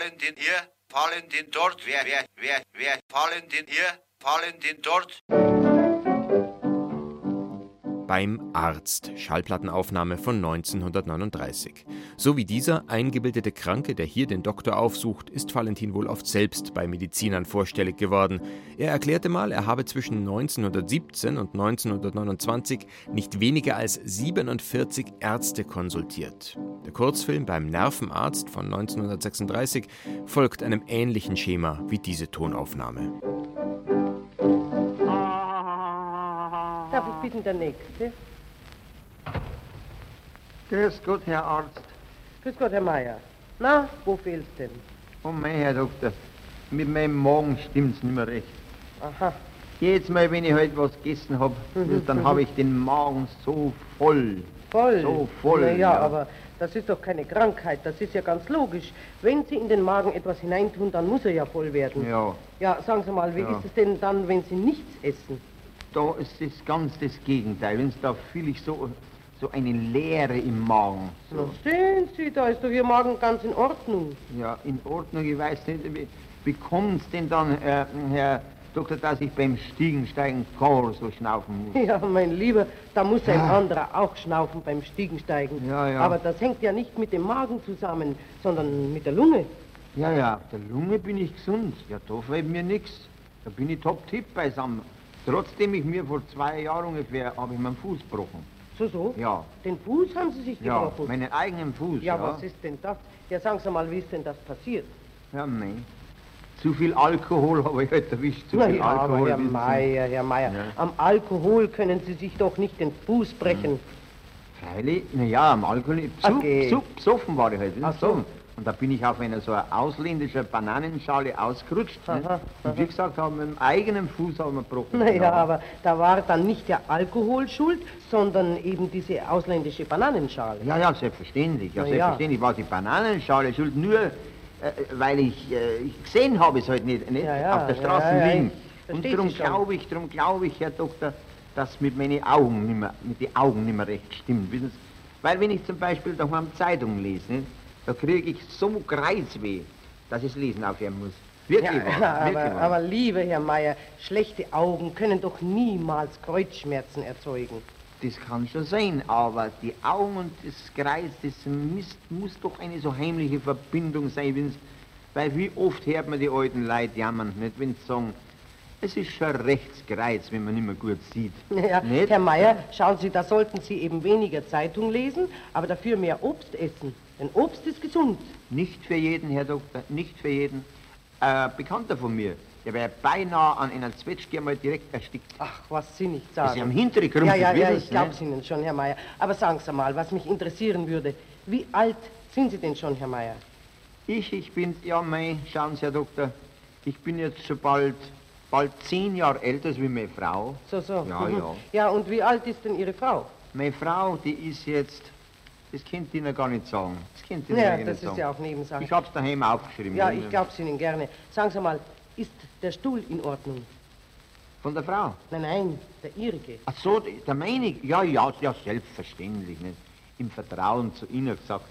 Valentin hier, Valentin dort, wer, wer, wer, wer, Valentin hier, Valentin dort beim Arzt, Schallplattenaufnahme von 1939. So wie dieser eingebildete Kranke, der hier den Doktor aufsucht, ist Valentin wohl oft selbst bei Medizinern vorstellig geworden. Er erklärte mal, er habe zwischen 1917 und 1929 nicht weniger als 47 Ärzte konsultiert. Der Kurzfilm beim Nervenarzt von 1936 folgt einem ähnlichen Schema wie diese Tonaufnahme. Bitten der Nächste. Grüß Gott, Herr Arzt. Grüß Gott, Herr Meier. Na, wo fehlt's denn? Oh mein Herr Doktor, mit meinem Magen stimmt's nicht mehr recht. Aha. Jedes Mal, wenn ich heute was gegessen hab, Mhm, dann mhm. habe ich den Magen so voll. Voll. So voll, Na ja, ja. aber das ist doch keine Krankheit, das ist ja ganz logisch. Wenn Sie in den Magen etwas hineintun, dann muss er ja voll werden. Ja, Ja, sagen Sie mal, wie Ja. ist es denn dann, wenn Sie nichts essen? Da ist es ganz das Gegenteil. Wenn's da fühle ich so, so eine Leere im Magen. Na, So. sehen Sie, da ist doch Ihr Magen ganz in Ordnung. Ja, in Ordnung, ich weiß nicht, wie, wie kommt's denn dann, äh, Herr Doktor, dass ich beim Stiegensteigen gar so schnaufen muss? Ja, mein Lieber, da muss ein anderer auch schnaufen beim Stiegensteigen. Ja, ja. Aber das hängt ja nicht mit dem Magen zusammen, sondern mit der Lunge. Ja, ja, auf der Lunge bin ich gesund. Ja, da fällt mir nichts. Da bin ich top-tipp beisammen. Trotzdem ich mir vor zwei Jahren ungefähr, habe ich meinen Fuß gebrochen. So, so? Ja, Den Fuß haben Sie sich ja, gebrochen? meinen eigenen Fuß, ja, ja. was ist denn das? Ja, sagen Sie mal, wie ist denn das passiert? Ja, nein. Zu viel Alkohol habe ich heute erwischt. Zu Na viel ja, Alkohol. aber Herr. Meier, Herr Meier, Ja. am Alkohol können Sie sich doch nicht den Fuß brechen. Freilich, na ja, am Alkohol. Psu, Okay. psu, psoffen war ich heute. Ach so. Und da bin ich auf einer so ausländischen Bananenschale ausgerutscht. ne? Aha, Und wie gesagt, haben mit dem eigenen Fuß haben wir gebrochen. Naja, Ja. aber da war dann nicht der Alkohol schuld, sondern eben diese ausländische Bananenschale. Ja, ja, selbstverständlich. Ja, Na ja. selbstverständlich war die Bananenschale schuld, nur äh, weil ich, äh, ich gesehen habe es heute nicht, nicht Ja, ja, auf der Straße ja, liegen. Und darum glaube ich, darum glaube ich, Herr Doktor, dass mit meinen Augen nicht mehr, mit den Augen nicht mehr recht stimmt. Wissen Sie? Weil wenn ich zum Beispiel daheim Zeitung lese, nicht, da kriege ich so Kreuzweh, dass ich Lesen aufhören muss. Wirklich Ja, wahr, wirklich aber, wahr. aber lieber Herr Meier, schlechte Augen können doch niemals Kreuzschmerzen erzeugen. Das kann schon sein, aber die Augen und das Kreuz, das muss, muss doch eine so heimliche Verbindung sein, wenn's, weil wie oft hört man die alten Leute jammern, nicht, wenn sie sagen, es ist schon rechts Kreuz, wenn man nicht mehr gut sieht. Ja, Nicht? Herr Meier, schauen Sie, da sollten Sie eben weniger Zeitung lesen, aber dafür mehr Obst essen. Denn Obst ist gesund. Nicht für jeden, Herr Doktor, nicht für jeden. Äh, Bekannter von mir, der wäre beinahe an einer Zwetschge einmal direkt erstickt. Ach, was Sie nicht sagen. am Hinteren Ja, gerumpelt, ja, ja, wissen ich Sie, glaub's ne? Ihnen schon, Herr Meier. Aber sagen Sie mal, was mich interessieren würde, wie alt sind Sie denn schon, Herr Meier? Ich, ich bin, ja, mei, schauen Sie, Herr Doktor, ich bin jetzt schon bald, bald zehn Jahre älter als wie meine Frau. So, so. Ja, mhm. ja. Ja, und wie alt ist denn Ihre Frau? Meine Frau, die ist jetzt, das könnt ihr Ihnen gar nicht sagen. Das könnt ihr Ja, Ihnen das nicht ist sagen. ja auch Nebensache. Ich hab's daheim aufgeschrieben. Ja, ich glaub's Ihnen gerne. Sagen Sie mal, ist der Stuhl in Ordnung? Von der Frau? Nein, nein, der Ihrige. Ach so, der meine, ja, ja, ja, selbstverständlich, nicht? Im Vertrauen zu Ihnen gesagt.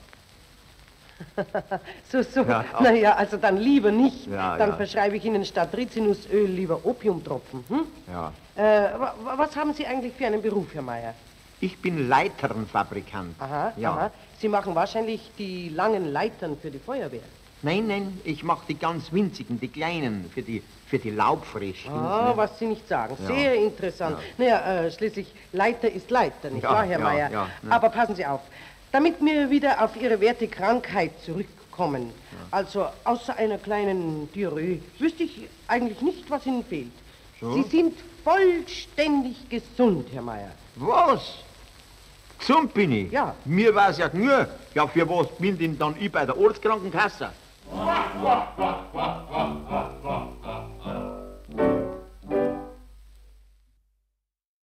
So, so. Ja. Naja, also dann lieber nicht. Ja, dann ja. verschreibe ich Ihnen statt Rizinusöl lieber Opiumtropfen. Hm? Ja. Äh, wa- wa- was haben Sie eigentlich für einen Beruf, Herr Meier? Ich bin Leiternfabrikant. Aha, ja. aha. Sie machen wahrscheinlich die langen Leitern für die Feuerwehr. Nein, nein, ich mache die ganz winzigen, die kleinen, für die, für die Laubfrisch. Ah, was Sie nicht sagen. Ja. Sehr interessant. Naja, äh, schließlich Leiter ist Leiter, nicht Ja, wahr, Herr ja, Meier? ja, ne. Aber passen Sie auf. Damit wir wieder auf Ihre werte Krankheit zurückkommen, also außer einer kleinen Diarrhoe, wüsste ich eigentlich nicht, was Ihnen fehlt. So? Sie sind vollständig gesund, Herr Meier. Was? Gesund bin ich? Ja. Mir war es ja nur. Ja, für was bin denn dann ich bei der Ortskrankenkasse?